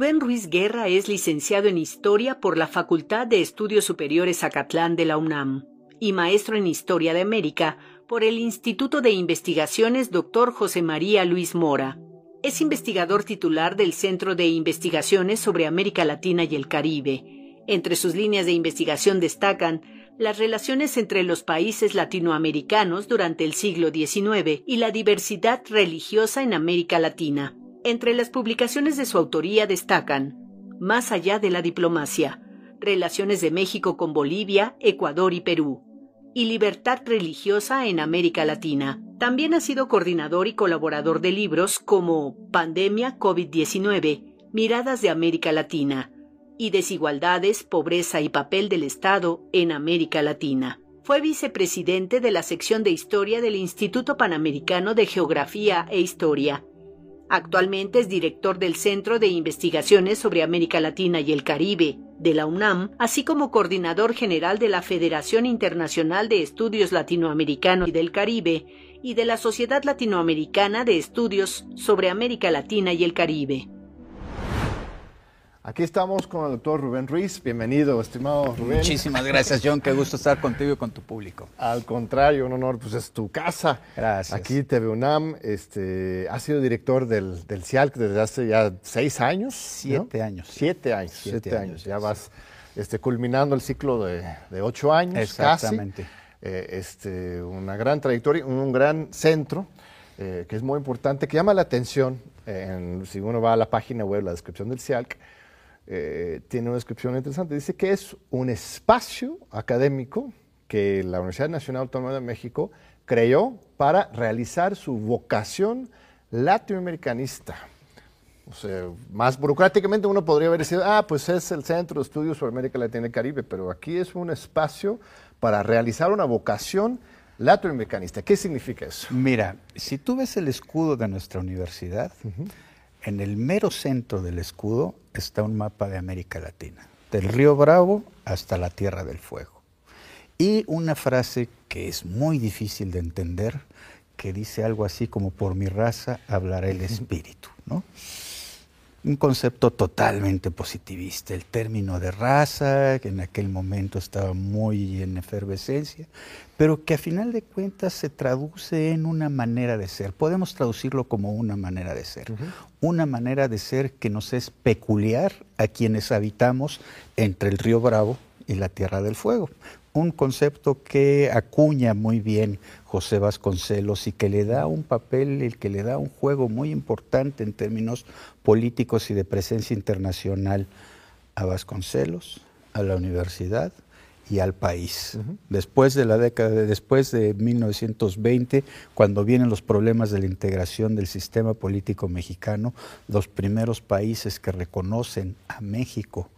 Rubén Ruiz Guerra es licenciado en Historia por la Facultad de Estudios Superiores Acatlán de la UNAM y maestro en Historia de América por el Instituto de Investigaciones Dr. José María Luis Mora. Es investigador titular del Centro de Investigaciones sobre América Latina y el Caribe. Entre sus líneas de investigación destacan las relaciones entre los países latinoamericanos durante el siglo XIX y la diversidad religiosa en América Latina. Entre las publicaciones de su autoría destacan Más allá de la diplomacia, Relaciones de México con Bolivia, Ecuador y Perú, y Libertad Religiosa en América Latina. También ha sido coordinador y colaborador de libros como Pandemia COVID-19, Miradas de América Latina, y Desigualdades, Pobreza y Papel del Estado en América Latina. Fue vicepresidente de la sección de Historia del Instituto Panamericano de Geografía e Historia Actualmente es director del Centro de Investigaciones sobre América Latina y el Caribe, de la UNAM, así como coordinador general de la Federación Internacional de Estudios Latinoamericanos y del Caribe y de la Sociedad Latinoamericana de Estudios sobre América Latina y el Caribe. Aquí estamos con el doctor Rubén Ruiz. Bienvenido, estimado Rubén. Muchísimas gracias, John. Qué gusto estar contigo y con tu público. Al contrario, un honor, pues es tu casa. Gracias. Aquí TV UNAM, este, has sido director del, del CIALC desde hace ya seis años. Siete años. Siete años, siete, años. Ya vas este, culminando el ciclo de, ocho años Exactamente. Eh, este, una gran trayectoria, un gran centro. Eh, que es muy importante, que llama la atención, si uno va a la página web, la descripción del CIALC, eh, tiene una descripción interesante. Dice que es un espacio académico que la Universidad Nacional Autónoma de México creó para realizar su vocación latinoamericanista. O sea, más burocráticamente uno podría haber decidido, ah, pues es el Centro de Estudios sobre América Latina y Caribe, pero aquí es un espacio para realizar una vocación latinoamericanista. ¿Qué significa eso? Mira, si tú ves el escudo de nuestra universidad, en el mero centro del escudo está un mapa de América Latina, del río Bravo hasta la Tierra del Fuego. Y una frase que es muy difícil de entender, que dice algo así como por mi raza hablará el espíritu, ¿no? Un concepto totalmente positivista. El término de raza, que en aquel momento estaba muy en efervescencia, pero que a final de cuentas se traduce en una manera de ser. Podemos traducirlo como una manera de ser. Una manera de ser que nos es peculiar a quienes habitamos entre el río Bravo y la Tierra del Fuego un concepto que acuña muy bien José Vasconcelos y que le da un papel, el que le da un juego muy importante en términos políticos y de presencia internacional a Vasconcelos, a la universidad y al país. Después de la década, de, después de 1920, cuando vienen los problemas de la integración del sistema político mexicano, los primeros países que reconocen a México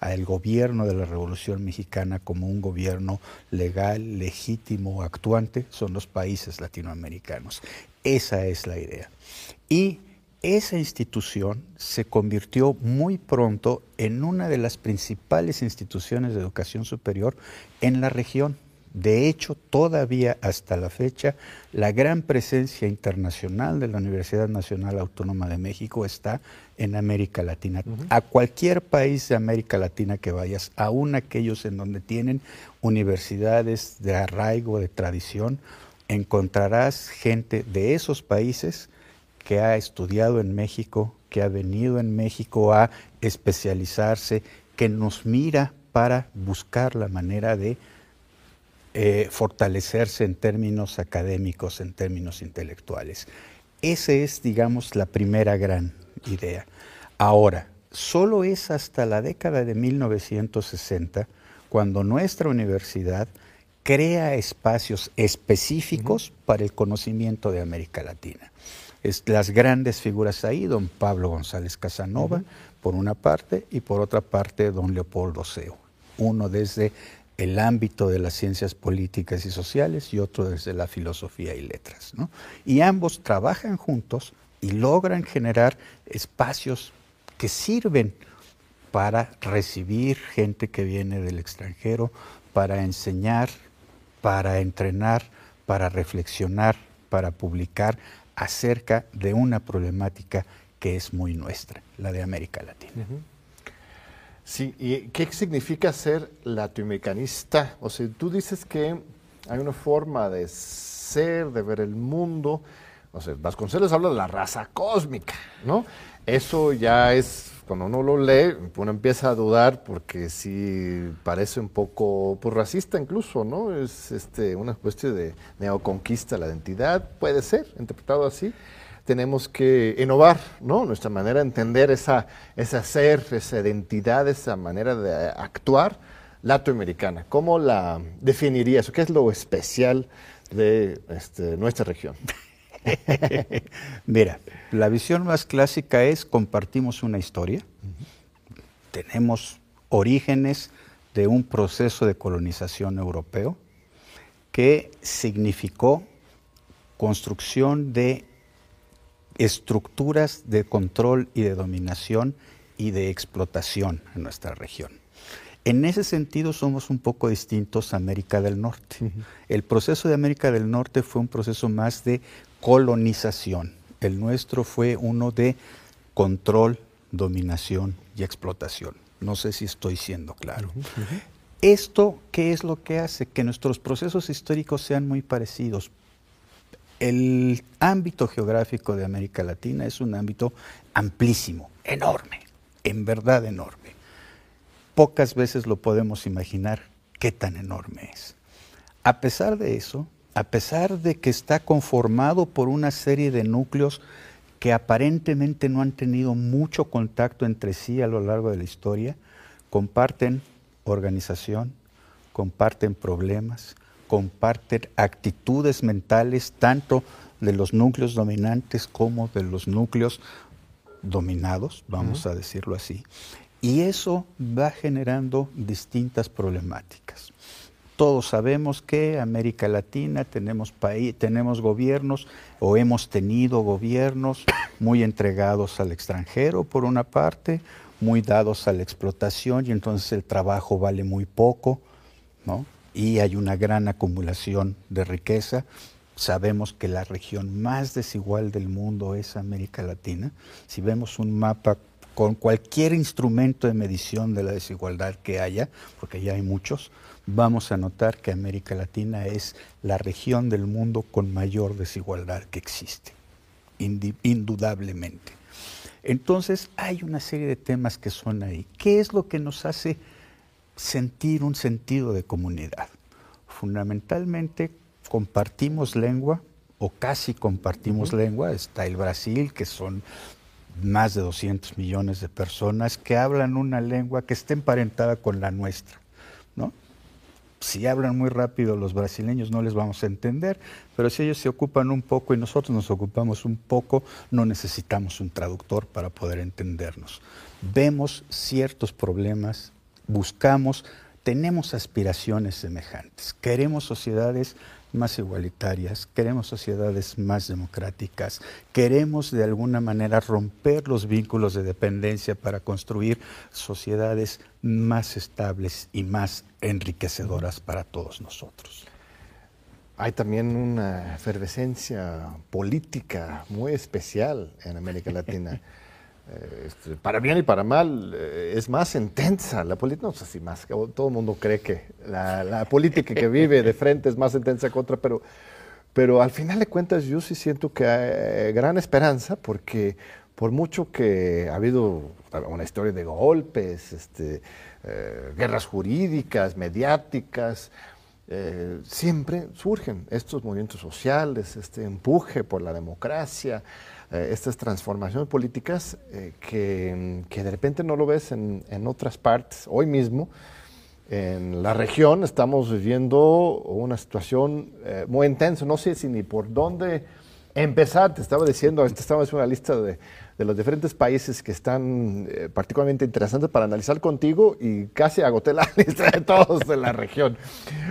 al gobierno de la Revolución Mexicana como un gobierno legal, legítimo, actuante, son los países latinoamericanos. Esa es la idea. Y esa institución se convirtió muy pronto en una de las principales instituciones de educación superior en la región. De hecho, todavía hasta la fecha, la gran presencia internacional de la Universidad Nacional Autónoma de México está en América Latina. A cualquier país de América Latina que vayas, aún aquellos en donde tienen universidades de arraigo, de tradición, encontrarás gente de esos países que ha estudiado en México, que ha venido en México a especializarse, que nos mira para buscar la manera de eh, fortalecerse en términos académicos, en términos intelectuales. Esa es, digamos, la primera gran idea. Ahora, solo es hasta la década de 1960 cuando nuestra universidad crea espacios específicos para el conocimiento de América Latina. Es, las grandes figuras ahí, don Pablo González Casanova, por una parte, y por otra parte, don Leopoldo Seo. Uno desde el ámbito de las ciencias políticas y sociales y otro desde la filosofía y letras. Y ambos trabajan juntos y logran generar espacios que sirven para recibir gente que viene del extranjero, para enseñar, para entrenar, para reflexionar, para publicar acerca de una problemática que es muy nuestra, la de América Latina. Sí, ¿y qué significa ser latinoamericanista? O sea, tú dices que hay una forma de ser, de ver el mundo. O sea, Vasconcelos habla de la raza cósmica, ¿no? Eso ya es, cuando uno lo lee, uno empieza a dudar porque sí parece un poco pues, racista incluso, ¿no? Es este, una cuestión de neoconquista la identidad, puede ser interpretado así tenemos que innovar, ¿no? Nuestra manera de entender esa, ese ser, esa identidad, esa manera de actuar latinoamericana. ¿Cómo la definirías? ¿Qué es lo especial de este, nuestra región? Mira, la visión más clásica es compartimos una historia, tenemos orígenes de un proceso de colonización europeo que significó construcción de estructuras de control y de dominación y de explotación en nuestra región. En ese sentido somos un poco distintos a América del Norte. El proceso de América del Norte fue un proceso más de colonización. El nuestro fue uno de control, dominación y explotación. No sé si estoy siendo claro. Esto, ¿qué es lo que hace? Que nuestros procesos históricos sean muy parecidos. El ámbito geográfico de América Latina es un ámbito amplísimo, enorme, en verdad enorme. Pocas veces lo podemos imaginar qué tan enorme es. A pesar de eso, a pesar de que está conformado por una serie de núcleos que aparentemente no han tenido mucho contacto entre sí a lo largo de la historia, comparten organización, comparten problemas, comparten actitudes mentales tanto de los núcleos dominantes como de los núcleos dominados, vamos a decirlo así. Y eso va generando distintas problemáticas. Todos sabemos que América Latina tenemos, tenemos gobiernos o hemos tenido gobiernos muy entregados al extranjero por una parte, muy dados a la explotación y entonces el trabajo vale muy poco, ¿no? Y hay una gran acumulación de riqueza. Sabemos que la región más desigual del mundo es América Latina. Si vemos un mapa con cualquier instrumento de medición de la desigualdad que haya, porque ya hay muchos, vamos a notar que América Latina es la región del mundo con mayor desigualdad que existe, indudablemente. Entonces hay una serie de temas que son ahí. ¿Qué es lo que nos hace sentir un sentido de comunidad. Fundamentalmente compartimos lengua o casi compartimos lengua. Está el Brasil, que son más de 200 millones de personas que hablan una lengua que está emparentada con la nuestra. ¿no? Si hablan muy rápido los brasileños no les vamos a entender, pero si ellos se ocupan un poco y nosotros nos ocupamos un poco, no necesitamos un traductor para poder entendernos. Vemos ciertos problemas buscamos, tenemos aspiraciones semejantes. Queremos sociedades más igualitarias, queremos sociedades más democráticas, queremos de alguna manera romper los vínculos de dependencia para construir sociedades más estables y más enriquecedoras para todos nosotros. Hay también una efervescencia política muy especial en América Latina. Eh, este, para bien y para mal, eh, es más intensa la política, no sé si más, todo el mundo cree que la, política que vive de frente es más intensa que otra, pero, pero al final de cuentas yo sí siento que hay eh, gran esperanza porque por mucho que ha habido una historia de golpes, este, guerras jurídicas, mediáticas, siempre surgen estos movimientos sociales, este empuje por la democracia, eh, estas transformaciones políticas eh, que, que, de repente no lo ves en, en, otras partes. Hoy mismo, en la región, estamos viviendo una situación eh, muy intensa. No sé si ni por dónde empezar. Te estaba diciendo, te estaba haciendo una lista de, de los diferentes países que están eh, particularmente interesantes para analizar contigo y casi agoté la lista de todos de la región.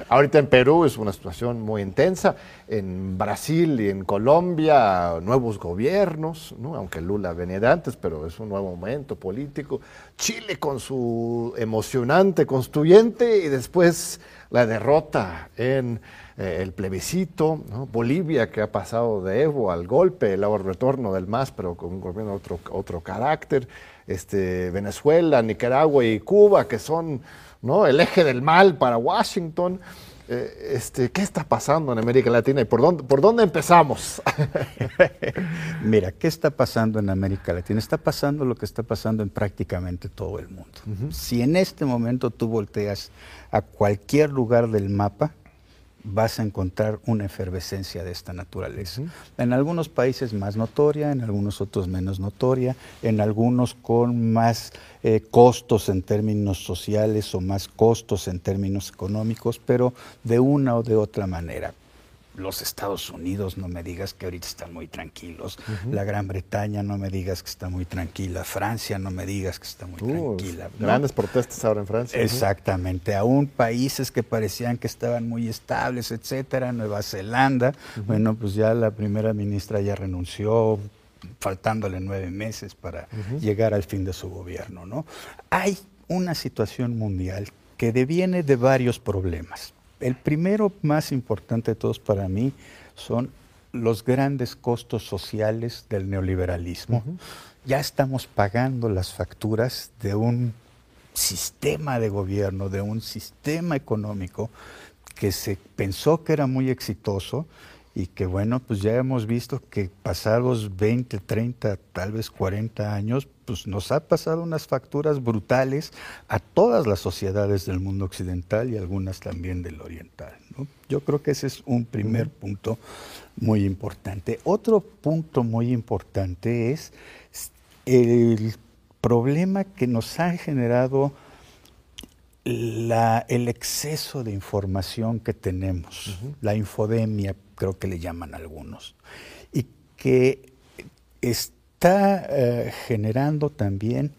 Ahorita en Perú es una situación muy intensa, en Brasil y en Colombia nuevos gobiernos, ¿no? aunque Lula venía de antes, pero es un nuevo momento político. Chile con su emocionante constituyente y después la derrota en eh, el plebiscito, Bolivia que ha pasado de Evo al golpe, el retorno del MAS, pero con un gobierno otro, otro carácter, este, Venezuela, Nicaragua y Cuba, que son ¿no? el eje del mal para Washington. Eh, este, ¿Qué está pasando en América Latina y por dónde, por dónde empezamos? Mira, ¿qué está pasando en América Latina? Está pasando lo que está pasando en prácticamente todo el mundo. Si en este momento tú volteas a cualquier lugar del mapa, vas a encontrar una efervescencia de esta naturaleza. En algunos países más notoria, en algunos otros menos notoria, en algunos con más eh, costos en términos sociales o más costos en términos económicos, pero de una o de otra manera los Estados Unidos, no me digas que ahorita están muy tranquilos. La Gran Bretaña, no me digas que está muy tranquila. Francia, no me digas que está muy tranquila. Grandes protestas ahora en Francia. Exactamente. Aún países que parecían que estaban muy estables, etcétera. Nueva Zelanda. Bueno, pues ya la primera ministra ya renunció, faltándole nueve meses para llegar al fin de su gobierno, ¿no? Hay una situación mundial que deviene de varios problemas. El primero más importante de todos para mí son los grandes costos sociales del neoliberalismo. Ya estamos pagando las facturas de un sistema de gobierno, de un sistema económico que se pensó que era muy exitoso y que bueno, pues ya hemos visto que pasados 20, 30, tal vez 40 años, pues nos ha pasado unas facturas brutales a todas las sociedades del mundo occidental y algunas también del oriental. Yo creo que ese es un primer punto muy importante. Otro punto muy importante es el problema que nos ha generado el exceso de información que tenemos, la infodemia, creo que le llaman algunos, y que está eh, generando también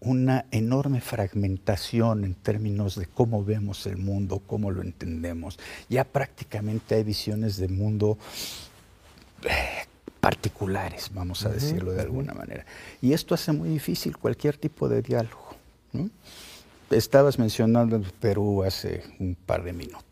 una enorme fragmentación en términos de cómo vemos el mundo, cómo lo entendemos. Ya prácticamente hay visiones del mundo eh, particulares, vamos a decirlo de alguna manera. Y esto hace muy difícil cualquier tipo de diálogo. Estabas mencionando Perú hace un par de minutos.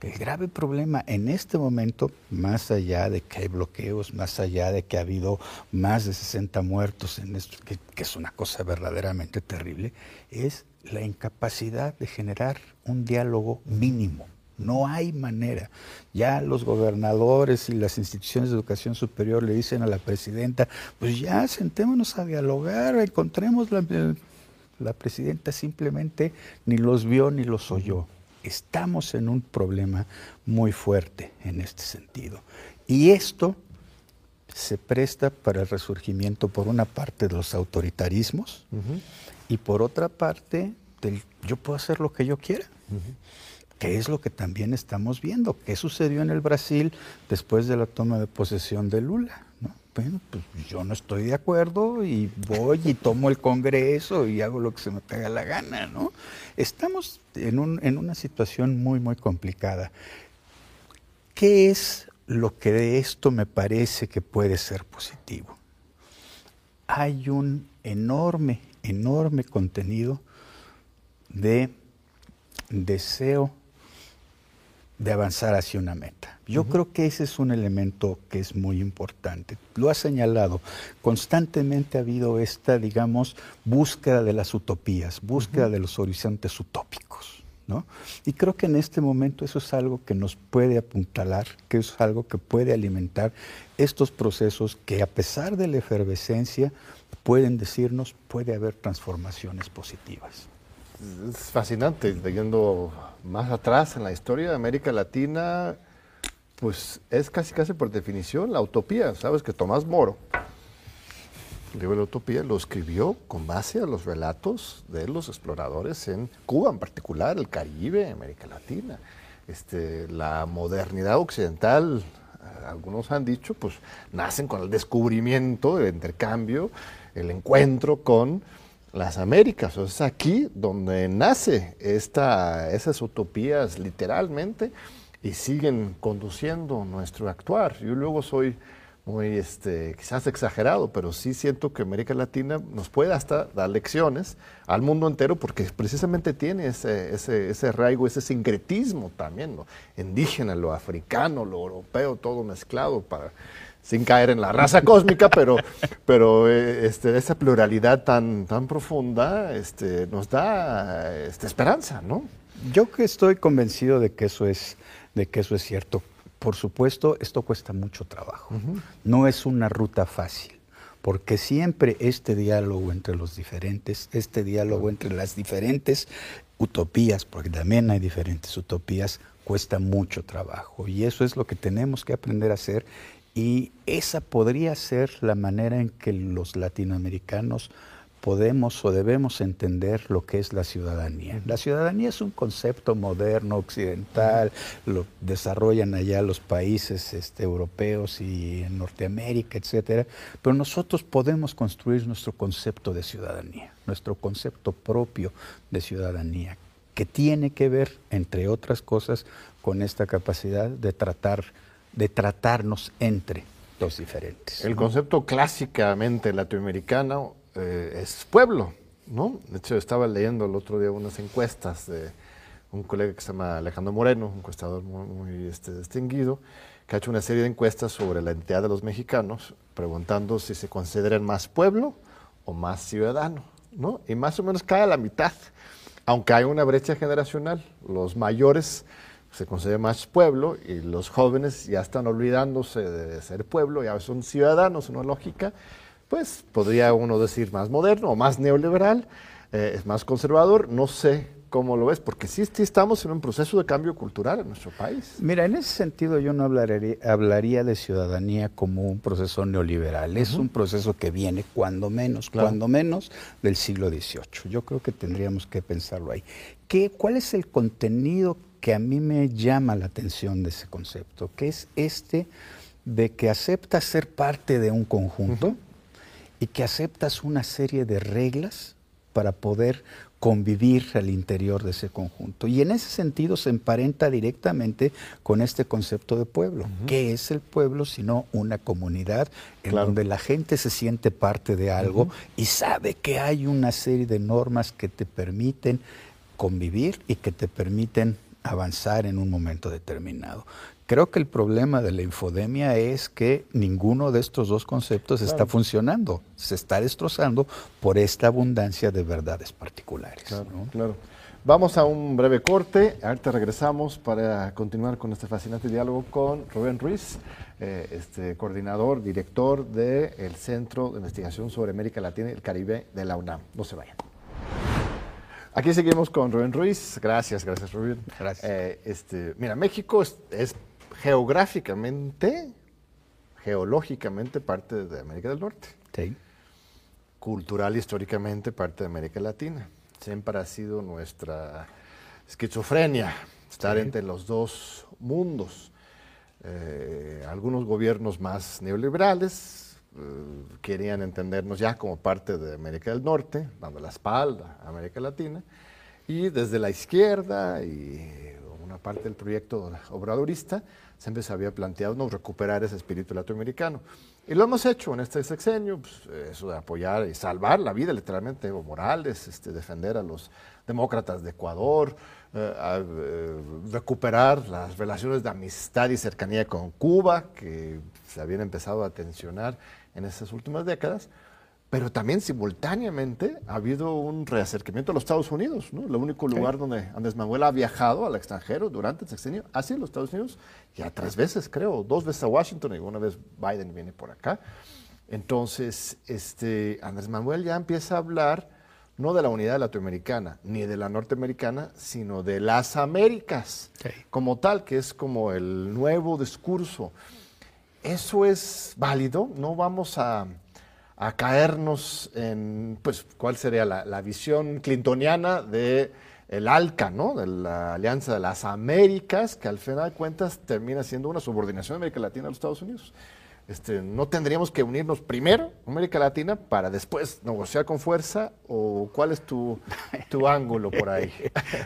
El grave problema en este momento, más allá de que hay bloqueos, más allá de que ha habido más de 60 muertos en esto, que, es una cosa verdaderamente terrible, es la incapacidad de generar un diálogo mínimo. No hay manera. Ya los gobernadores y las instituciones de educación superior le dicen a la presidenta, pues ya sentémonos a dialogar, encontremos la... La presidenta simplemente ni los vio ni los oyó estamos en un problema muy fuerte en este sentido. Y esto se presta para el resurgimiento, por una parte, de los autoritarismos y por otra parte, del yo puedo hacer lo que yo quiera. que es lo que también estamos viendo. ¿Qué sucedió en el Brasil después de la toma de posesión de Lula? Bueno, pues yo no estoy de acuerdo y voy y tomo el Congreso y hago lo que se me pega la gana, ¿no? Estamos en, un, en una situación muy, muy complicada. ¿Qué es lo que de esto me parece que puede ser positivo? Hay un enorme, enorme contenido de deseo de avanzar hacia una meta. Yo creo que ese es un elemento que es muy importante. Lo ha señalado. Constantemente ha habido esta, digamos, búsqueda de las utopías, búsqueda de los horizontes utópicos. ¿no? Y creo que en este momento eso es algo que nos puede apuntalar, que es algo que puede alimentar estos procesos que a pesar de la efervescencia pueden decirnos puede haber transformaciones positivas. Es fascinante, leyendo más atrás en la historia de América Latina, pues es casi casi por definición la utopía. Sabes que Tomás Moro, el libro de la utopía, lo escribió con base a los relatos de los exploradores en Cuba en particular, el Caribe, América Latina. Este, la modernidad occidental algunos han dicho, pues nacen con el descubrimiento, el intercambio, el encuentro con las Américas. O es aquí donde nace esta, esas utopías literalmente y siguen conduciendo nuestro actuar. Yo luego soy muy, este, quizás exagerado, pero sí siento que América Latina nos puede hasta dar lecciones al mundo entero porque precisamente tiene ese, ese, ese arraigo, ese sincretismo también, lo indígena, lo africano, lo europeo, todo mezclado para sin caer en la raza cósmica, pero, pero eh, este, esa pluralidad tan, tan profunda este, nos da este, esperanza, ¿no? Yo que estoy convencido de que eso es, de que eso es cierto. Por supuesto, esto cuesta mucho trabajo. No es una ruta fácil, porque siempre este diálogo entre los diferentes, este diálogo entre las diferentes utopías, porque también hay diferentes utopías, cuesta mucho trabajo. Y eso es lo que tenemos que aprender a hacer. Y esa podría ser la manera en que los latinoamericanos podemos o debemos entender lo que es la ciudadanía. La ciudadanía es un concepto moderno, occidental, lo desarrollan allá los países este, europeos y en Norteamérica, etcétera, pero nosotros podemos construir nuestro concepto de ciudadanía, nuestro concepto propio de ciudadanía, que tiene que ver, entre otras cosas, con esta capacidad de tratar, de tratarnos entre los diferentes. El concepto clásicamente latinoamericano eh, es pueblo, ¿no? De hecho, estaba leyendo el otro día unas encuestas de un colega que se llama Alejandro Moreno, un encuestador muy, este, distinguido, que ha hecho una serie de encuestas sobre la identidad de los mexicanos, preguntando si se consideran más pueblo o más ciudadano, ¿no? Y más o menos cae a la mitad, aunque hay una brecha generacional. Los mayores se consideran más pueblo y los jóvenes ya están olvidándose de ser pueblo, ya son ciudadanos, una lógica pues podría uno decir más moderno o más neoliberal, eh, es más conservador, no sé cómo lo ves, porque sí, estamos en un proceso de cambio cultural en nuestro país. Mira, en ese sentido yo no hablaría, hablaría de ciudadanía como un proceso neoliberal, es un proceso que viene cuando menos, cuando menos del siglo XVIII. Yo creo que tendríamos que pensarlo ahí. ¿Qué, ¿Cuál es el contenido que a mí me llama la atención de ese concepto? Que es este de que acepta ser parte de un conjunto y que aceptas una serie de reglas para poder convivir al interior de ese conjunto. Y en ese sentido se emparenta directamente con este concepto de pueblo. ¿Qué es el pueblo sino una comunidad en donde la gente se siente parte de algo y sabe que hay una serie de normas que te permiten convivir y que te permiten avanzar en un momento determinado. Creo que el problema de la infodemia es que ninguno de estos dos conceptos está funcionando, se está destrozando por esta abundancia de verdades particulares. Claro, Vamos a un breve corte, ahorita regresamos para continuar con este fascinante diálogo con Rubén Ruiz, eh, este coordinador, director del Centro de Investigación sobre América Latina y el Caribe de la UNAM. No se vayan. Aquí seguimos con Rubén Ruiz. Gracias, gracias Rubén. Gracias. Eh, este, mira, México es geográficamente, geológicamente parte de América del Norte. Sí. Cultural, históricamente parte de América Latina. Siempre ha sido nuestra esquizofrenia, estar entre los dos mundos. Eh, algunos gobiernos más neoliberales querían entendernos ya como parte de América del Norte, dando la espalda a América Latina, y desde la izquierda y una parte del proyecto obradorista, siempre se había planteado ¿no? recuperar ese espíritu latinoamericano. Y lo hemos hecho en este sexenio, pues, eso de apoyar y salvar la vida literalmente Evo Morales, este, defender a los demócratas de Ecuador, eh, eh, recuperar las relaciones de amistad y cercanía con Cuba, que se habían empezado a tensionar en estas últimas décadas pero también simultáneamente ha habido un reacercamiento a los Estados Unidos. ¿no? El único lugar donde Andrés Manuel ha viajado al extranjero durante el sexenio ha sido los Estados Unidos, ya tres veces creo, dos veces a Washington y una vez Biden viene por acá. Entonces, este, Andrés Manuel ya empieza a hablar no de la unidad latinoamericana ni de la norteamericana, sino de las Américas como tal, que es como el nuevo discurso. Eso es válido, no vamos a a caernos en, pues, cuál sería la, visión clintoniana de el ALCA, ¿no? De la Alianza de las Américas, que al final de cuentas termina siendo una subordinación de América Latina a los Estados Unidos. Este, ¿No tendríamos que unirnos primero, América Latina, para después negociar con fuerza? ¿O cuál es tu, tu ángulo por ahí?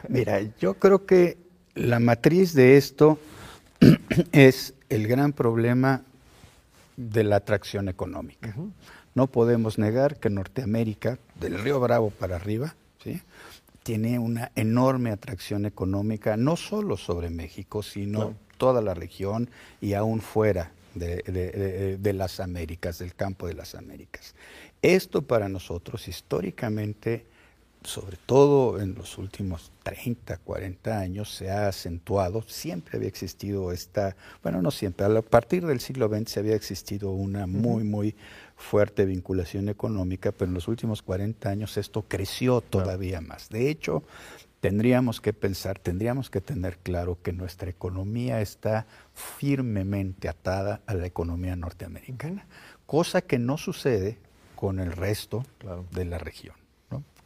Mira, yo creo que la matriz de esto es el gran problema de la atracción económica. No podemos negar que Norteamérica, del Río Bravo para arriba, ¿sí? tiene una enorme atracción económica, no solo sobre México, sino toda la región y aún fuera de, de, las Américas, del campo de las Américas. Esto para nosotros históricamente, sobre todo en los últimos 30, 40 años, se ha acentuado. Siempre había existido esta, bueno, no siempre, a partir del siglo XX había existido una muy, muy fuerte vinculación económica, pero en los últimos 40 años esto creció todavía más. De hecho, tendríamos que pensar, tendríamos que tener claro que nuestra economía está firmemente atada a la economía norteamericana, cosa que no sucede con el resto de la región.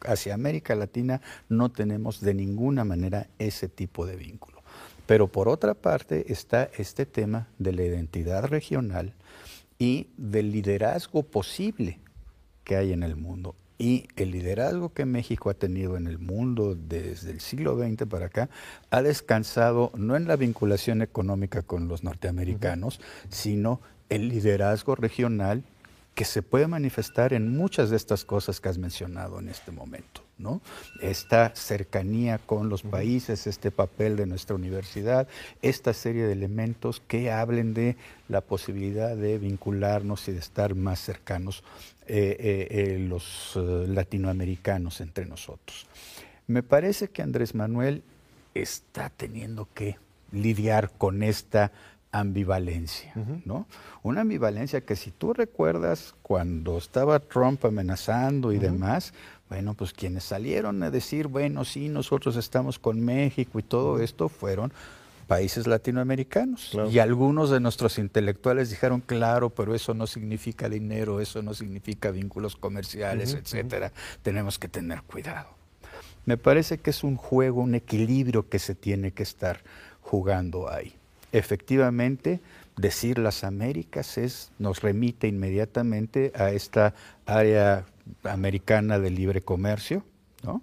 Hacia América Latina no tenemos de ninguna manera ese tipo de vínculo. Pero por otra parte está este tema de la identidad regional y del liderazgo posible que hay en el mundo. Y el liderazgo que México ha tenido en el mundo desde el siglo XX para acá ha descansado no en la vinculación económica con los norteamericanos, sino el liderazgo regional que se puede manifestar en muchas de estas cosas que has mencionado en este momento. ¿no? Esta cercanía con los países, este papel de nuestra universidad, esta serie de elementos que hablen de la posibilidad de vincularnos y de estar más cercanos eh, eh, eh, los latinoamericanos entre nosotros. Me parece que Andrés Manuel está teniendo que lidiar con esta ambivalencia, ¿no? Una ambivalencia que si tú recuerdas cuando estaba Trump amenazando y demás, bueno, pues quienes salieron a decir, bueno, sí, nosotros estamos con México y todo esto fueron países latinoamericanos. Y algunos de nuestros intelectuales dijeron, claro, pero eso no significa dinero, eso no significa vínculos comerciales, etcétera. Tenemos que tener cuidado. Me parece que es un juego, un equilibrio que se tiene que estar jugando ahí. Efectivamente, decir las Américas es, nos remite inmediatamente a esta área americana de libre comercio, ¿no?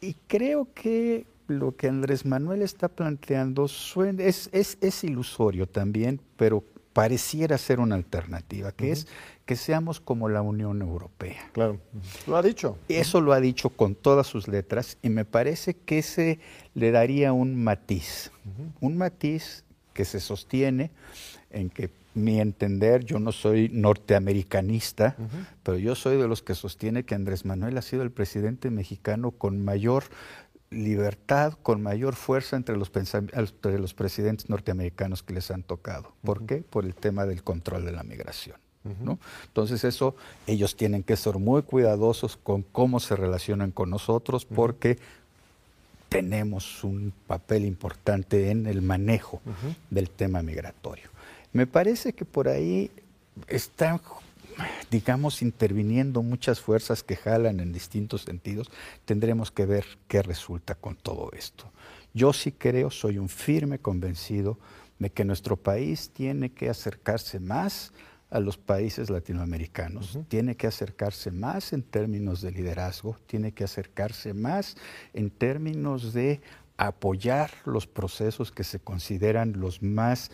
Y creo que lo que Andrés Manuel está planteando es, es, ilusorio también, pero pareciera ser una alternativa, que es que seamos como la Unión Europea. Claro, lo ha dicho. Eso lo ha dicho con todas sus letras y me parece que ese le daría un matiz, un matiz que se sostiene en que mi entender, yo no soy norteamericanista, pero yo soy de los que sostiene que Andrés Manuel ha sido el presidente mexicano con mayor libertad, con mayor fuerza entre los, entre los presidentes norteamericanos que les han tocado. ¿Por qué? Por el tema del control de la migración. ¿no? Entonces eso, ellos tienen que ser muy cuidadosos con cómo se relacionan con nosotros porque tenemos un papel importante en el manejo del tema migratorio. Me parece que por ahí están digamos, interviniendo muchas fuerzas que jalan en distintos sentidos, tendremos que ver qué resulta con todo esto. Yo sí creo, soy un firme convencido de que nuestro país tiene que acercarse más a los países latinoamericanos, tiene que acercarse más en términos de liderazgo, tiene que acercarse más en términos de apoyar los procesos que se consideran los más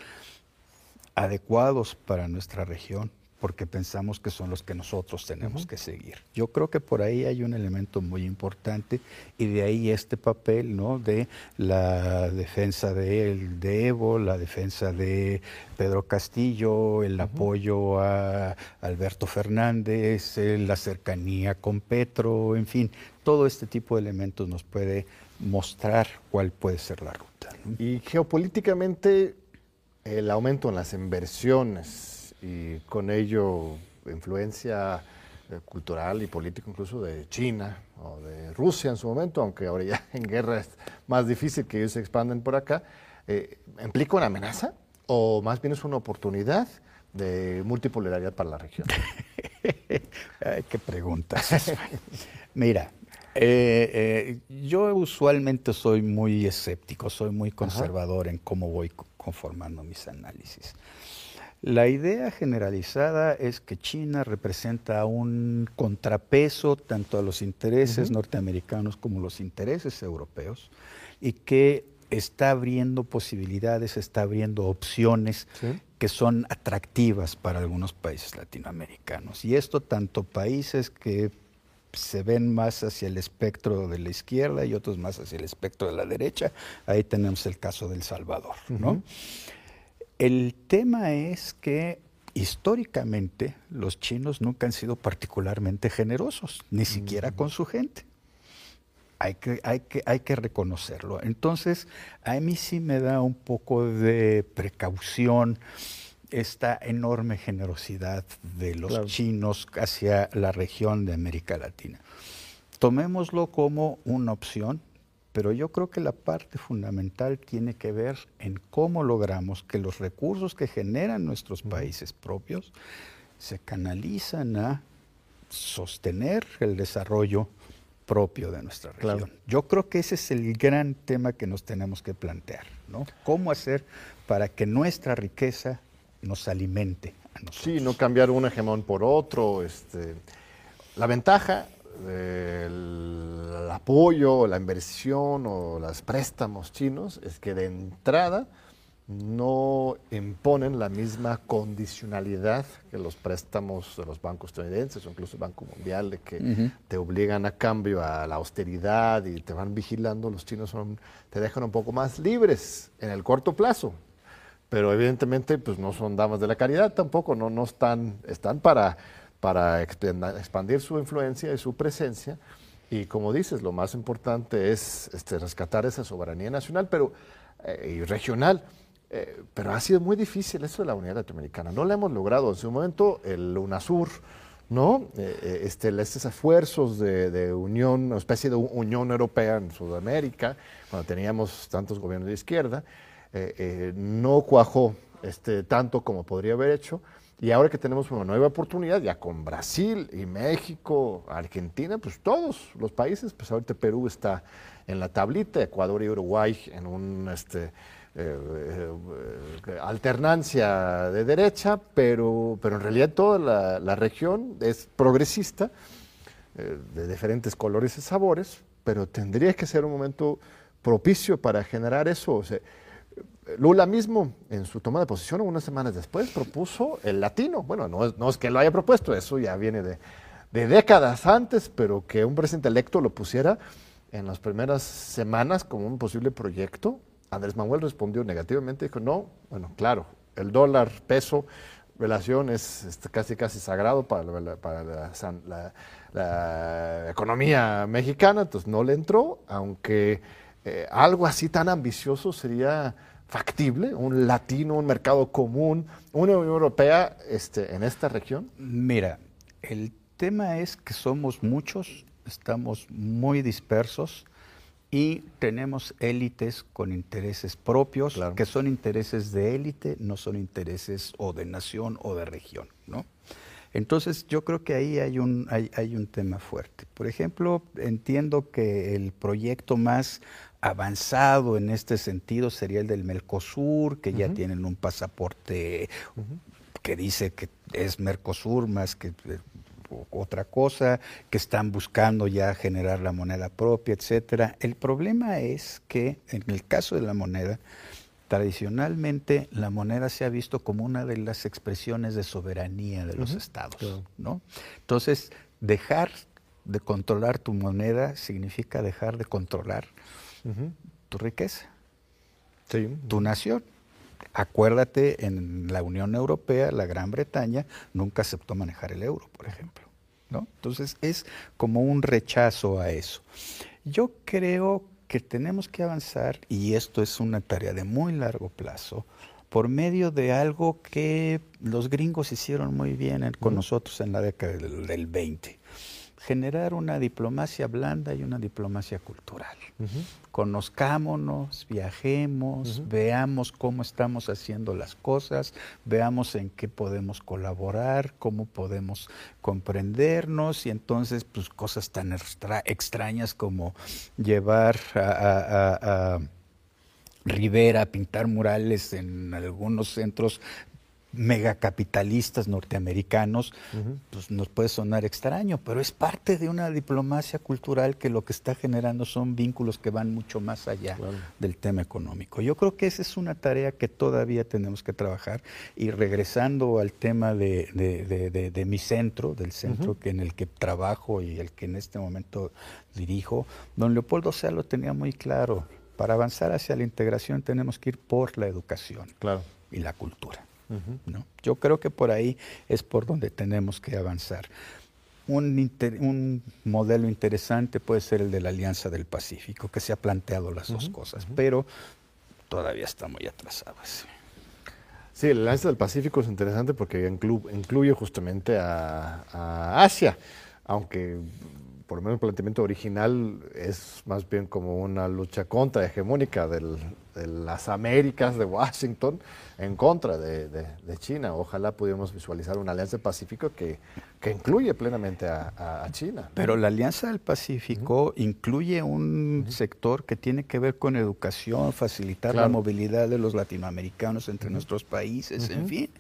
adecuados para nuestra región, porque pensamos que son los que nosotros tenemos que seguir. Yo creo que por ahí hay un elemento muy importante y de ahí este papel ¿no? de la defensa de, de Evo, la defensa de Pedro Castillo, el apoyo a Alberto Fernández, la cercanía con Petro, en fin, todo este tipo de elementos nos puede mostrar cuál puede ser la ruta. Y geopolíticamente el aumento en las inversiones y con ello influencia eh, cultural y política incluso de China o de Rusia en su momento, aunque ahora ya en guerra es más difícil que ellos se expanden por acá, eh, ¿implica una amenaza o más bien es una oportunidad de multipolaridad para la región? Ay, qué preguntas. Mira, Eh, eh, yo usualmente soy muy escéptico, soy muy conservador en cómo voy conformando mis análisis. La idea generalizada es que China representa un contrapeso tanto a los intereses norteamericanos como a los intereses europeos y que está abriendo posibilidades, está abriendo opciones que son atractivas para algunos países latinoamericanos. Y esto tanto países que se ven más hacia el espectro de la izquierda y otros más hacia el espectro de la derecha. Ahí tenemos el caso del Salvador. El tema es que históricamente los chinos nunca han sido particularmente generosos, ni siquiera con su gente. Hay que, hay, que, hay que reconocerlo. Entonces, a mí sí me da un poco de precaución esta enorme generosidad de los chinos hacia la región de América Latina. Tomémoslo como una opción, pero yo creo que la parte fundamental tiene que ver en cómo logramos que los recursos que generan nuestros países propios se canalizan a sostener el desarrollo propio de nuestra región. Yo creo que ese es el gran tema que nos tenemos que plantear, ¿no? ¿Cómo hacer para que nuestra riqueza nos alimente a nosotros. Sí, no cambiar un hegemón por otro. Este, la ventaja del apoyo, la inversión o los préstamos chinos es que de entrada no imponen la misma condicionalidad que los préstamos de los bancos estadounidenses o incluso el Banco Mundial, de que te obligan a cambio a la austeridad y te van vigilando. Los chinos son, te dejan un poco más libres en el corto plazo pero evidentemente pues no son damas de la caridad tampoco, no, no están, están para, para expandir su influencia y su presencia. Y como dices, lo más importante es este, rescatar esa soberanía nacional pero, eh, y regional. Eh, pero ha sido muy difícil eso de la unidad latinoamericana. No la hemos logrado. En su momento, el UNASUR, ¿no? Eh, este, estos esfuerzos de, de, unión, una especie de Unión Europea en Sudamérica, cuando teníamos tantos gobiernos de izquierda, eh, eh, no cuajó este, tanto como podría haber hecho. Y ahora que tenemos una nueva oportunidad, ya con Brasil y México, Argentina, pues todos los países, pues ahorita Perú está en la tablita, Ecuador y Uruguay en una este, eh, alternancia de derecha, pero, pero en realidad toda la, la región es progresista, de diferentes colores y sabores, pero tendría que ser un momento propicio para generar eso. O sea, Lula mismo, en su toma de posición unas semanas después, propuso el latino. Bueno, no es, que lo haya propuesto, eso ya viene de, décadas antes, pero que un presidente electo lo pusiera en las primeras semanas como un posible proyecto. Andrés Manuel respondió negativamente, dijo, no, bueno, claro, el dólar, peso, relación es casi casi sagrado para, la, economía mexicana, entonces no le entró, aunque eh, algo así tan ambicioso sería factible, un latino, un mercado común, una Unión Europea este, en esta región? Mira, el tema es que somos muchos, estamos muy dispersos y tenemos élites con intereses propios, que son intereses de élite, no son intereses o de nación o de región, ¿no? Entonces yo creo que ahí hay un, hay, hay un tema fuerte. Por ejemplo, entiendo que el proyecto más avanzado en este sentido sería el del Mercosur, que ya tienen un pasaporte que dice que es Mercosur más que eh, otra cosa, que están buscando ya generar la moneda propia, etcétera. El problema es que en el caso de la moneda, tradicionalmente la moneda se ha visto como una de las expresiones de soberanía de los estados, ¿no? Entonces, dejar de controlar tu moneda significa dejar de controlar tu riqueza, tu nación. Acuérdate, en la Unión Europea, la Gran Bretaña nunca aceptó manejar el euro, por ejemplo. ¿no? Entonces es como un rechazo a eso. Yo creo que tenemos que avanzar, y esto es una tarea de muy largo plazo, por medio de algo que los gringos hicieron muy bien con nosotros en la década del, del 20 generar una diplomacia blanda y una diplomacia cultural. Conozcámonos, viajemos, veamos cómo estamos haciendo las cosas, veamos en qué podemos colaborar, cómo podemos comprendernos y entonces pues cosas tan extrañas como llevar a, a Rivera a pintar murales en algunos centros megacapitalistas norteamericanos, pues nos puede sonar extraño, pero es parte de una diplomacia cultural que lo que está generando son vínculos que van mucho más allá del tema económico. Yo creo que esa es una tarea que todavía tenemos que trabajar y regresando al tema de, mi centro, del centro que en el que trabajo y el que en este momento dirijo, don Leopoldo Sea lo tenía muy claro. Para avanzar hacia la integración tenemos que ir por la educación y la cultura. ¿No? Yo creo que por ahí es por donde tenemos que avanzar. Un, un, modelo interesante puede ser el de la Alianza del Pacífico, que se ha planteado las dos cosas, pero todavía está muy atrasado. Sí. la Alianza del Pacífico es interesante porque incluye justamente a Asia, aunque por lo menos el planteamiento original es más bien como una lucha contra hegemónica de las Américas de Washington en contra de, China. Ojalá pudiéramos visualizar una alianza del Pacífico que, incluye plenamente a, China. Pero la Alianza del Pacífico incluye un sector que tiene que ver con educación, facilitar la movilidad de los latinoamericanos entre nuestros países, en fin,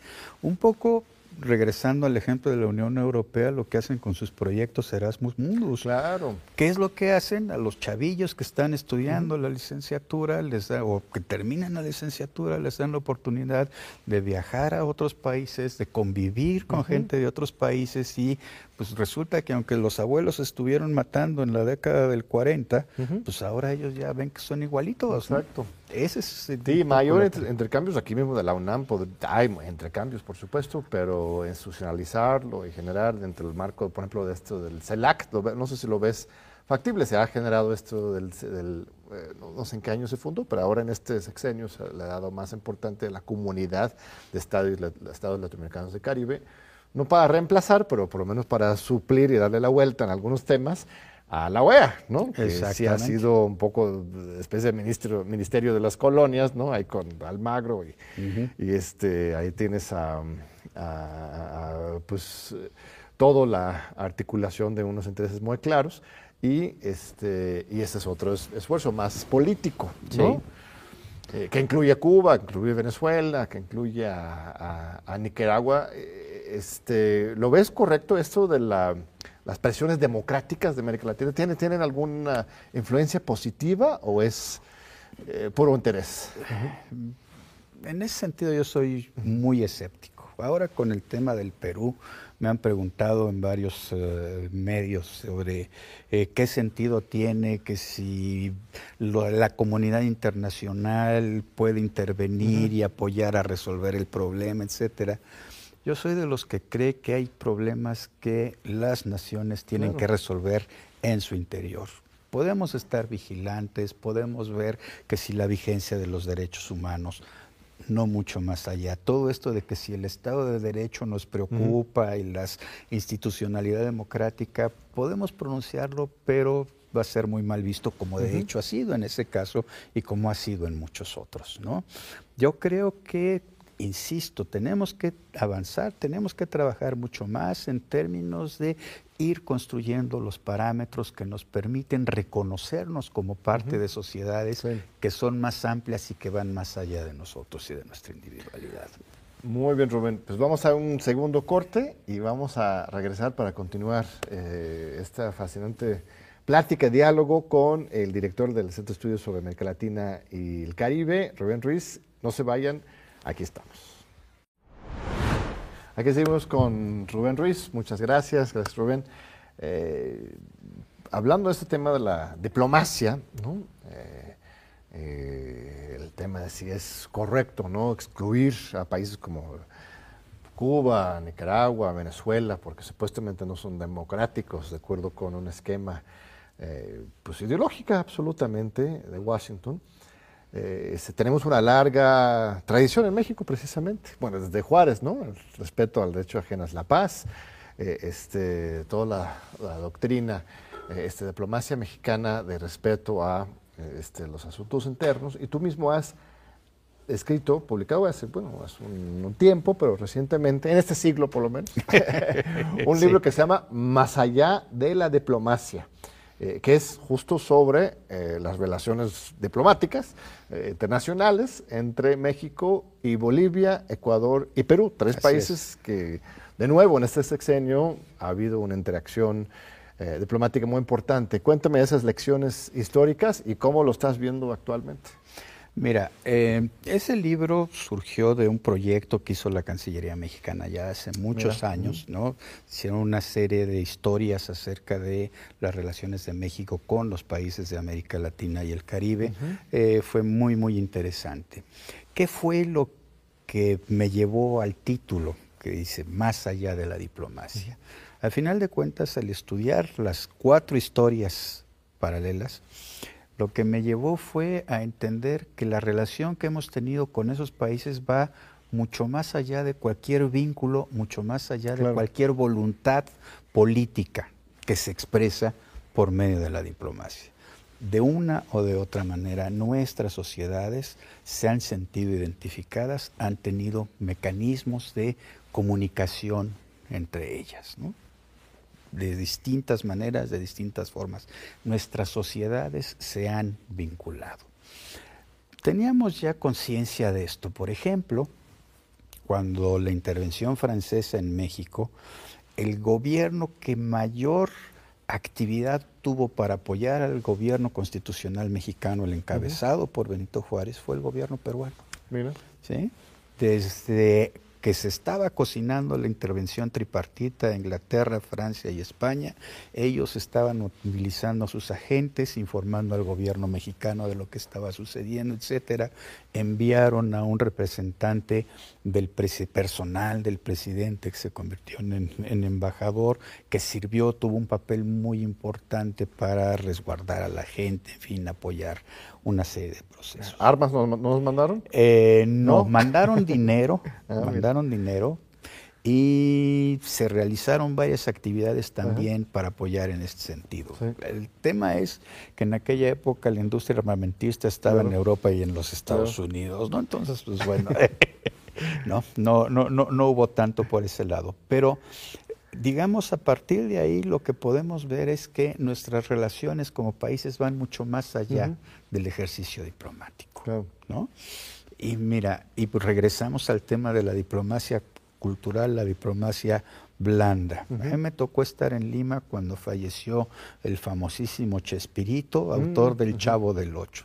un poco regresando al ejemplo de la Unión Europea, lo que hacen con sus proyectos Erasmus Mundus. Claro. ¿Qué es lo que hacen? A los chavillos que están estudiando la licenciatura les o que terminan la licenciatura, les dan la oportunidad de viajar a otros países, de convivir con gente de otros países y pues resulta que aunque los abuelos estuvieron matando en la década del 40, pues ahora ellos ya ven que son igualitos. Exacto. Ese es sí, mayor intercambios aquí mismo de la UNAM, hay intercambios por supuesto, pero institucionalizarlo y generar dentro del marco, por ejemplo, de esto del CELAC, no sé si lo ves factible, se ha generado esto del, eh, no, sé en qué año se fundó, pero ahora en este sexenio se le ha dado más importante a la comunidad de estados, estados latinoamericanos de Caribe, no para reemplazar, pero por lo menos para suplir y darle la vuelta en algunos temas a la OEA, ¿no? Que sí ha sido un poco especie de ministro, ministerio de las colonias, ¿no? Ahí con Almagro y, y este, ahí tienes a, pues toda la articulación de unos intereses muy claros y este y ese es otro esfuerzo más político, ¿no? Eh, que incluye a Cuba, que incluye a Venezuela, que incluye a, Nicaragua. Eh, este, ¿Lo ves correcto esto de la las presiones democráticas de América Latina tienen, tienen alguna influencia positiva o es eh, puro interés? En ese sentido yo soy muy escéptico. Ahora con el tema del Perú me han preguntado en varios eh, medios sobre eh, qué sentido tiene que si la comunidad internacional puede intervenir y apoyar a resolver el problema, etcétera. Yo soy de los que cree que hay problemas que las naciones tienen que resolver en su interior. Podemos estar vigilantes, podemos ver que si la vigencia de los derechos humanos, no mucho más allá. Todo esto de que si el Estado de Derecho nos preocupa y la institucionalidad democrática, podemos pronunciarlo, pero va a ser muy mal visto como de hecho ha sido en ese caso y como ha sido en muchos otros. ¿no? Yo creo que insisto, tenemos que avanzar, tenemos que trabajar mucho más en términos de ir construyendo los parámetros que nos permiten reconocernos como parte de sociedades que son más amplias y que van más allá de nosotros y de nuestra individualidad. Muy bien, Rubén. Pues vamos a un segundo corte y vamos a regresar para continuar eh, esta fascinante plática, diálogo con el director del Centro de Estudios sobre América Latina y el Caribe, Rubén Ruiz. No se vayan. Aquí estamos. Aquí seguimos con Rubén Ruiz. Muchas gracias. Gracias, Rubén. Eh, hablando de este tema de la diplomacia, eh, eh, el tema de si es correcto no excluir a países como Cuba, Nicaragua, Venezuela, porque supuestamente no son democráticos, de acuerdo con un esquema pues ideológica absolutamente de Washington. Eh, tenemos una larga tradición en México precisamente, bueno, desde Juárez, ¿no? El respeto al derecho ajeno es la paz, eh, este, toda la, doctrina, eh, este, diplomacia mexicana de respeto a este, los asuntos internos, y tú mismo has escrito, publicado hace, bueno, hace un, tiempo, pero recientemente, en este siglo por lo menos, un libro que se llama Más allá de la diplomacia. Eh, que es justo sobre eh, las relaciones diplomáticas eh, internacionales entre México y Bolivia, Ecuador y Perú, tres países que, de nuevo, en este sexenio ha habido una interacción diplomática muy importante. Cuéntame esas lecciones históricas y cómo lo estás viendo actualmente. Mira, eh, ese libro surgió de un proyecto que hizo la Cancillería Mexicana ya hace muchos años, ¿no? Hicieron una serie de historias acerca de las relaciones de México con los países de América Latina y el Caribe. Eh, fue muy, muy interesante. ¿Qué fue lo que me llevó al título que dice Más allá de la diplomacia? Al final de cuentas, al estudiar las cuatro historias paralelas, lo que me llevó fue a entender que la relación que hemos tenido con esos países va mucho más allá de cualquier vínculo, mucho más allá de cualquier voluntad política que se expresa por medio de la diplomacia. De una o de otra manera, nuestras sociedades se han sentido identificadas, han tenido mecanismos de comunicación entre ellas. ¿no? De distintas maneras, de distintas formas. Nuestras sociedades se han vinculado. Teníamos ya conciencia de esto. Por ejemplo, cuando la intervención francesa en México, el gobierno que mayor actividad tuvo para apoyar al gobierno constitucional mexicano, el encabezado por Benito Juárez, fue el gobierno peruano. Mira. ¿Sí? Desde que se estaba cocinando la intervención tripartita de Inglaterra, Francia y España, ellos estaban movilizando a sus agentes, informando al gobierno mexicano de lo que estaba sucediendo, etcétera. Enviaron a un representante del personal del presidente que se convirtió en, en, embajador, que sirvió, tuvo un papel muy importante para resguardar a la gente, en fin, apoyar una serie de procesos. ¿Armas nos, mandaron? Eh, no, mandaron dinero, ah, mandaron dinero y se realizaron varias actividades también para apoyar en este sentido. El tema es que en aquella época la industria armamentista estaba en Europa y en los Estados Unidos, ¿no? Entonces, pues bueno, no, no, no, no, no hubo tanto por ese lado. Pero digamos, a partir de ahí lo que podemos ver es que nuestras relaciones como países van mucho más allá del ejercicio diplomático. ¿no? Y mira, y pues regresamos al tema de la diplomacia cultural, la diplomacia blanda. A mí me tocó estar en Lima cuando falleció el famosísimo Chespirito, autor mm, del Chavo del Ocho.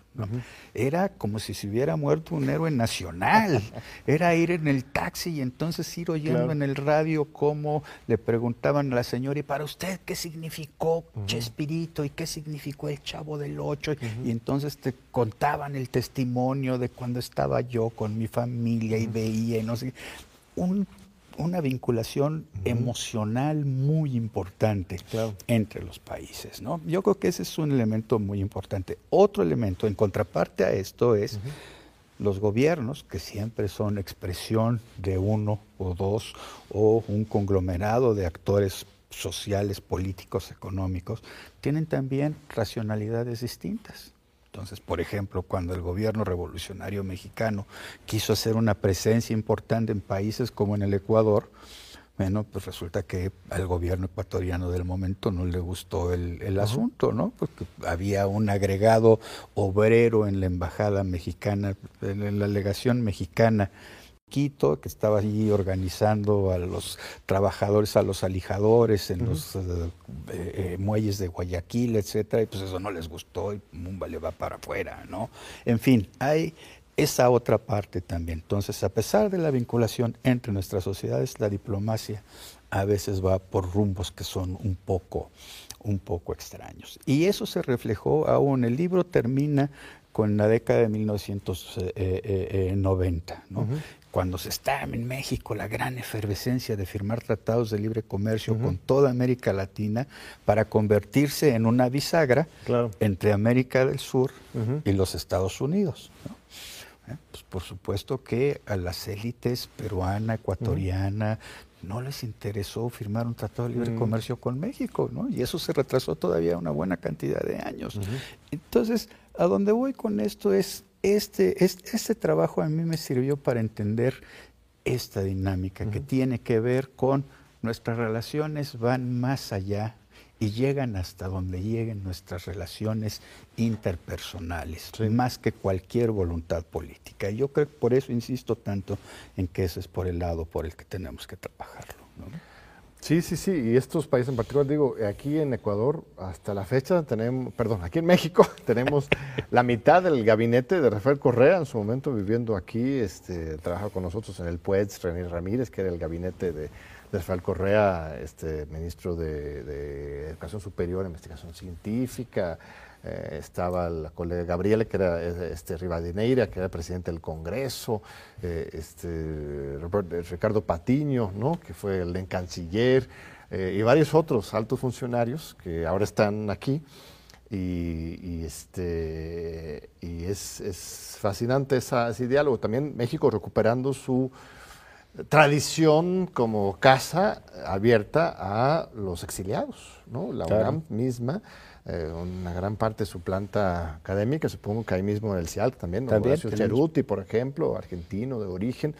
Era como si se hubiera muerto un héroe nacional. Era ir en el taxi y entonces ir oyendo en el radio cómo le preguntaban a la señora, ¿y para usted qué significó Chespirito y qué significó el Chavo del Ocho? Y entonces te contaban el testimonio de cuando estaba yo con mi familia y veía y no sé. Un una vinculación emocional muy importante entre los países. ¿no? Yo creo que ese es un elemento muy importante. Otro elemento en contraparte a esto es los gobiernos, que siempre son expresión de uno o dos o un conglomerado de actores sociales, políticos, económicos, tienen también racionalidades distintas. Entonces, por ejemplo, cuando el gobierno revolucionario mexicano quiso hacer una presencia importante en países como en el Ecuador, bueno, pues resulta que al gobierno ecuatoriano del momento no le gustó el, asunto, ¿no? Porque había un agregado obrero en la embajada mexicana, en la legación mexicana Quito, que estaba allí organizando a los trabajadores, a los alijadores en los eh, eh, muelles de Guayaquil, etcétera, y pues eso no les gustó y Mumba le va para afuera, ¿no? En fin, hay esa otra parte también. Entonces, a pesar de la vinculación entre nuestras sociedades, la diplomacia a veces va por rumbos que son un poco, un poco extraños. Y eso se reflejó aún. El libro termina con la década de 1990, ¿no? Cuando se está en México la gran efervescencia de firmar tratados de libre comercio con toda América Latina para convertirse en una bisagra entre América del Sur y los Estados Unidos. ¿eh? Pues por supuesto que a las élites peruana, ecuatoriana, no les interesó firmar un tratado de libre comercio con México, ¿no? Y eso se retrasó todavía una buena cantidad de años. Entonces, a donde voy con esto es, este, este, este, trabajo a mí me sirvió para entender esta dinámica que tiene que ver con nuestras relaciones van más allá y llegan hasta donde lleguen nuestras relaciones interpersonales, más que cualquier voluntad política. Y yo creo que por eso insisto tanto en que ese es por el lado por el que tenemos que trabajarlo. Sí, sí, sí, y estos países en particular, digo, aquí en Ecuador hasta la fecha tenemos, perdón, aquí en México tenemos la mitad del gabinete de Rafael Correa, en su momento viviendo aquí, este, trabaja con nosotros en el PUEDS, René Ramírez, que era el gabinete de Rafael Correa, este, ministro de, Educación Superior, Investigación Científica, eh, estaba la colega Gabriela, que era este, Rivadeneira, que era presidente del Congreso, eh, este, eh, Ricardo Patiño, ¿no? que fue el canciller, y varios otros altos funcionarios que ahora están aquí. Y, este, y es, es fascinante ese diálogo. También México recuperando su tradición como casa abierta a los exiliados, ¿no? La UNAM misma, eh, una gran parte de su planta académica, supongo que ahí mismo en el CIALC también, ¿no? Horacio Cheruti, por ejemplo, argentino de origen,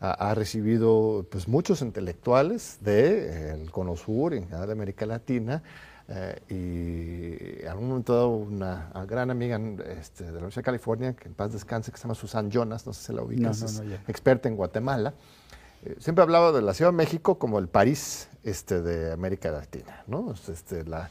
ha, recibido pues muchos intelectuales del de, Cono Sur, en de América Latina, eh, y en algún momento dado una, gran amiga este, de la Universidad de California, que en paz descanse, que se llama Susan Jonas, no sé si la ubicas, experta en Guatemala, eh, siempre hablaba de la Ciudad de México como el París este, de América Latina, ¿no? Este, la,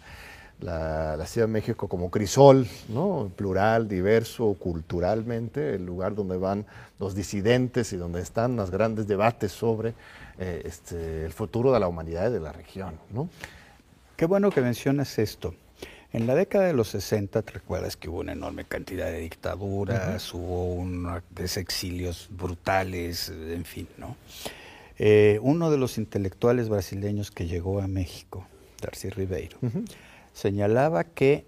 Ciudad de México como crisol, ¿no? Plural, diverso, culturalmente, el lugar donde van los disidentes y donde están los grandes debates sobre eh, este, el futuro de la humanidad y de la región, ¿no? Qué bueno que mencionas esto. En la década de los 60, te recuerdas que hubo una enorme cantidad de dictaduras, hubo unos exilios brutales, en fin, ¿no? Eh, uno de los intelectuales brasileños que llegó a México, Darcy Ribeiro, señalaba que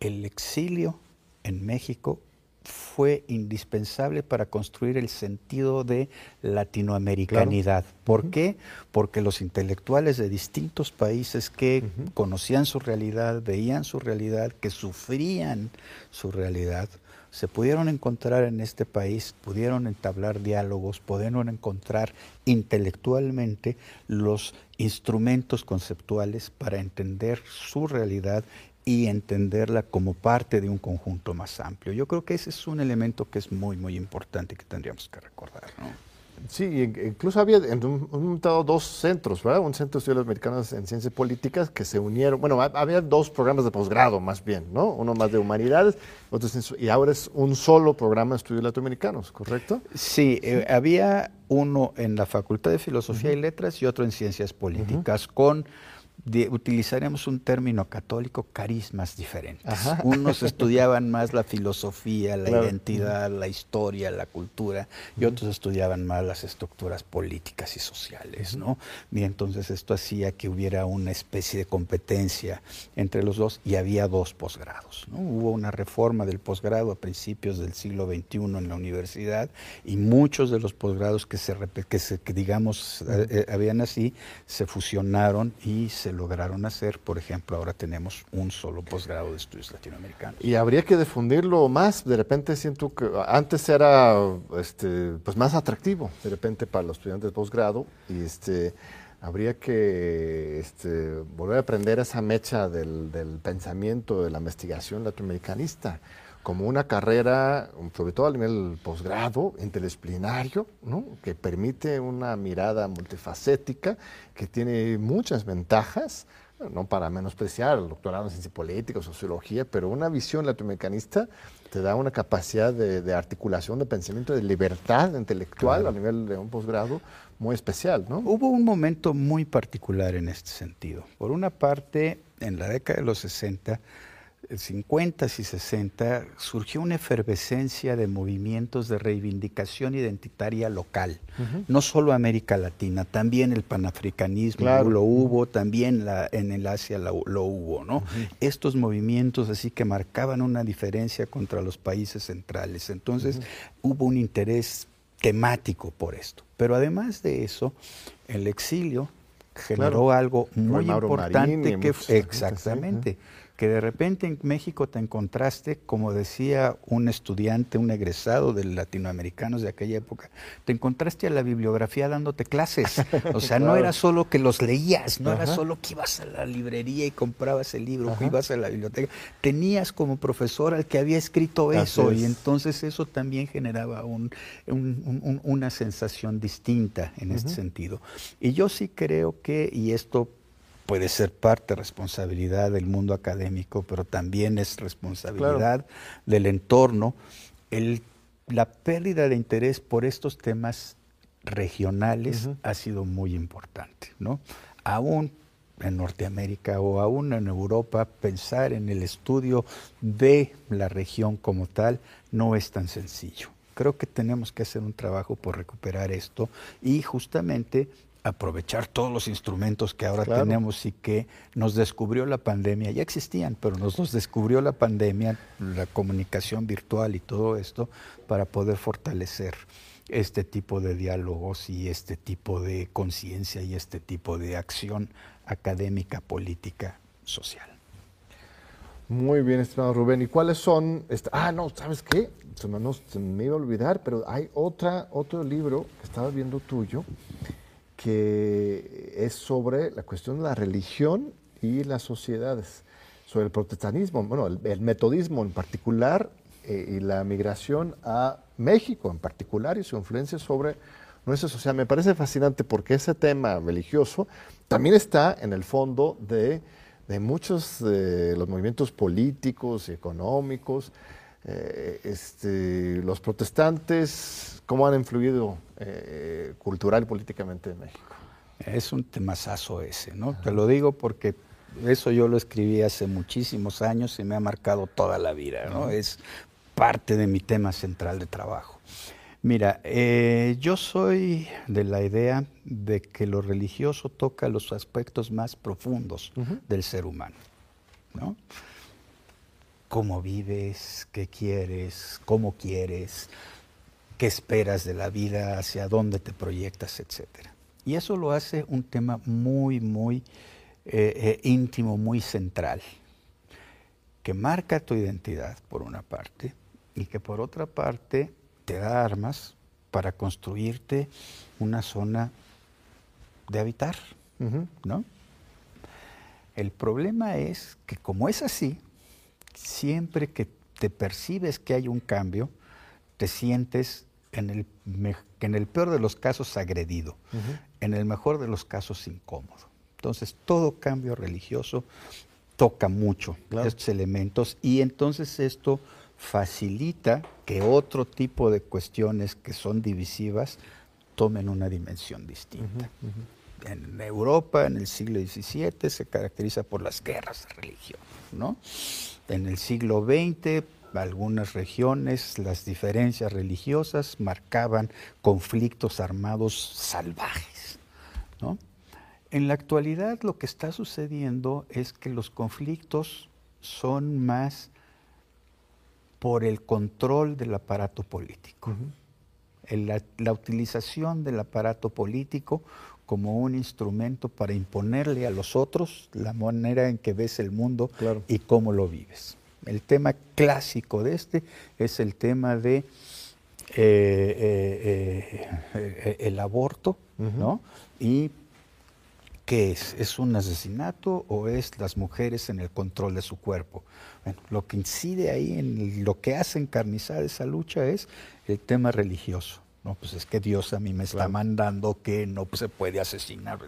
el exilio en México fue indispensable para construir el sentido de latinoamericanidad. ¿Por qué? Porque los intelectuales de distintos países que conocían su realidad, veían su realidad, que sufrían su realidad, se pudieron encontrar en este país, pudieron entablar diálogos, pudieron encontrar intelectualmente los instrumentos conceptuales para entender su realidad y entenderla como parte de un conjunto más amplio. Yo creo que ese es un elemento que es muy, muy importante que tendríamos que recordar. Sí, incluso había en un, momento dos centros, ¿verdad? Un centro de estudios americanos en ciencias políticas que se unieron. Bueno, había dos programas de posgrado más bien, ¿no? Uno más de humanidades, otro y ahora es un solo programa de estudios latinoamericanos, ¿correcto? Sí, eh, había uno en la Facultad de Filosofía y Letras y otro en Ciencias Políticas con utilizaremos un término católico, carismas diferentes. Unos estudiaban más la filosofía, la identidad, la historia, la cultura, y otros estudiaban más las estructuras políticas y sociales, ¿no? Y entonces esto hacía que hubiera una especie de competencia entre los dos y había dos posgrados. ¿no? Hubo una reforma del posgrado a principios del siglo XXI en la universidad y muchos de los posgrados que se, que, se, digamos eh, eh, habían así se fusionaron y se lograron hacer. Por ejemplo, ahora tenemos un solo posgrado de estudios latinoamericanos. Y habría que difundirlo más. De repente siento que antes era este, pues más atractivo, de repente, para los estudiantes de posgrado. Y este, habría que este, volver a aprender esa mecha del, del pensamiento, de la investigación latinoamericanista como una carrera, sobre todo a nivel posgrado, interdisciplinario, ¿no? que permite una mirada multifacética, que tiene muchas ventajas, no para menospreciar el doctorado en ciencia política, sociología, pero una visión latinoamericanista te da una capacidad de, articulación de pensamiento, de libertad intelectual a nivel de un posgrado muy especial. ¿no? Hubo un momento muy particular en este sentido. Por una parte, en la década de los 60, 50 y 60 surgió una efervescencia de movimientos de reivindicación identitaria local, no solo América Latina, también el panafricanismo lo hubo, también la, en el Asia lo, hubo, ¿no? Estos movimientos así que marcaban una diferencia contra los países centrales. Entonces hubo un interés temático por esto. Pero además de eso, el exilio generó algo muy importante que exactamente que de repente en México te encontraste, como decía un estudiante, un egresado de latinoamericanos de aquella época, te encontraste a la bibliografía dándote clases. O sea, no era solo que los leías, no era solo que ibas a la librería y comprabas el libro, que ibas a la biblioteca. Tenías como profesor al que había escrito eso y entonces eso también generaba un, una sensación distinta en este sentido. Y yo sí creo que, y esto puede ser parte responsabilidad del mundo académico, pero también es responsabilidad del entorno. El, la pérdida de interés por estos temas regionales ha sido muy importante, ¿no? Aún en Norteamérica o aún en Europa, pensar en el estudio de la región como tal no es tan sencillo. Creo que tenemos que hacer un trabajo por recuperar esto y justamente aprovechar todos los instrumentos que ahora tenemos y que nos descubrió la pandemia. Ya existían, pero nos los descubrió la pandemia, la comunicación virtual y todo esto, para poder fortalecer este tipo de diálogos y este tipo de conciencia y este tipo de acción académica, política, social. Muy bien, estimado Rubén. ¿Y cuáles son? ah, no, ¿sabes qué? Se me, se me iba a olvidar, pero hay otra, otro libro que estaba viendo tuyo que es sobre la cuestión de la religión y las sociedades, sobre el protestantismo, bueno, el, metodismo en particular eh, y la migración a México en particular y su influencia sobre nuestra sociedad. Me parece fascinante porque ese tema religioso también está en el fondo de, muchos de los movimientos políticos y económicos. Eh, este, los protestantes, ¿cómo han influido eh, cultural y políticamente de México. Es un temazazo ese, ¿no? Te lo digo porque eso yo lo escribí hace muchísimos años y me ha marcado toda la vida, ¿no? Es parte de mi tema central de trabajo. Mira, eh, yo soy de la idea de que lo religioso toca los aspectos más profundos del ser humano, ¿no? Cómo vives, qué quieres, cómo quieres, qué esperas de la vida, hacia dónde te proyectas, etc. Y eso lo hace un tema muy, muy eh, eh, íntimo, muy central, que marca tu identidad, por una parte, y que por otra parte te da armas para construirte una zona de habitar, ¿no? El problema es que como es así, siempre que te percibes que hay un cambio, te sientes en el, en el peor de los casos agredido, en el mejor de los casos incómodo. Entonces, todo cambio religioso toca mucho estos elementos y entonces esto facilita que otro tipo de cuestiones que son divisivas tomen una dimensión distinta. En Europa, en el siglo XVII, se caracteriza por las guerras de religión. ¿no? En el siglo XX algunas regiones las diferencias religiosas marcaban conflictos armados salvajes. En la actualidad lo que está sucediendo es que los conflictos son más por el control del aparato político. la, utilización del aparato político como un instrumento para imponerle a los otros la manera en que ves el mundo y cómo lo vives. El tema clásico de este es el tema de eh, eh, eh, el aborto, ¿no? Y ¿qué es? ¿Es un asesinato o es las mujeres en el control de su cuerpo? Bueno, lo que incide ahí en lo que hace encarnizar esa lucha es el tema religioso. No, pues es que Dios a mí me está mandando que no se puede asesinar.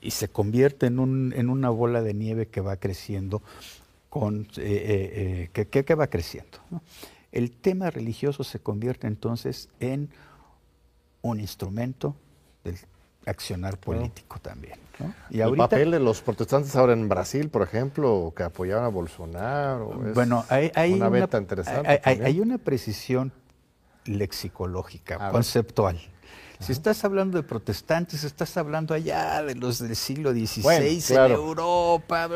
Y se convierte en, un, en una bola de nieve que va creciendo con, eh, eh, eh, que, va creciendo. El tema religioso se convierte entonces en un instrumento del accionar político también. Y el papel de los protestantes ahora en Brasil, por ejemplo, que apoyaban a Bolsonaro. bueno, hay, una, interesante. Hay, una precisión lexicológica, conceptual. Si estás hablando de protestantes, estás hablando allá de los del siglo XVI en Europa,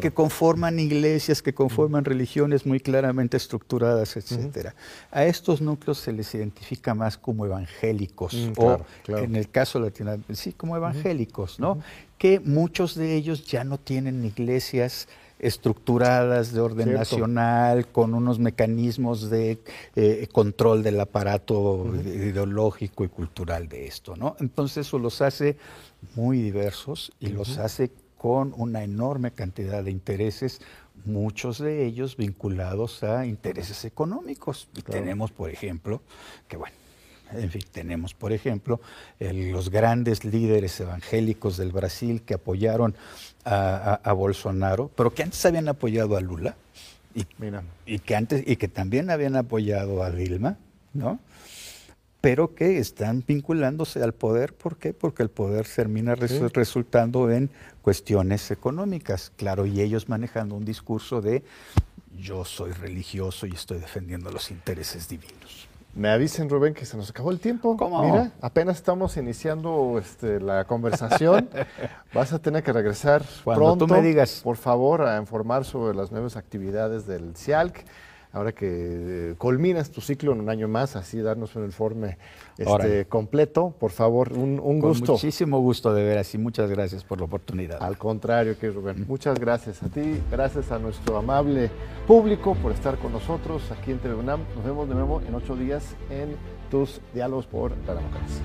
que conforman iglesias, que conforman religiones muy claramente estructuradas, etcétera. A estos núcleos se les identifica más como evangélicos, mm, o en el caso latino, sí, como evangélicos, ¿no? Que muchos de ellos ya no tienen iglesias estructuradas de orden nacional, con unos mecanismos de eh, control del aparato ideológico y cultural de esto, ¿no? Entonces eso los hace muy diversos y los hace con una enorme cantidad de intereses, muchos de ellos vinculados a intereses económicos. Y tenemos, por ejemplo, que bueno, en fin, tenemos, por ejemplo, los grandes líderes evangélicos del Brasil que apoyaron a, Bolsonaro, pero que antes habían apoyado a Lula y, y, que antes y que también habían apoyado a Dilma, ¿no? Pero que están vinculándose al poder, ¿por qué? Porque el poder termina resultando en cuestiones económicas, claro, y ellos manejando un discurso de yo soy religioso y estoy defendiendo los intereses divinos. Me avisen, Rubén, que se nos acabó el tiempo. ¿Cómo? Mira, apenas estamos iniciando este, la conversación. Vas a tener que regresar pronto. tú me digas. Por favor, a informar sobre las nuevas actividades del CIALC ahora que eh, culminas tu ciclo en un año más, así darnos un informe este, completo. Por favor, un, un gusto. Muchísimo gusto de veras y muchas gracias por la oportunidad. Al contrario, que Rubén, muchas gracias a ti, gracias a nuestro amable público por estar con nosotros aquí en TVUNAM. Nos vemos de nuevo en ocho días en tus diálogos por la democracia.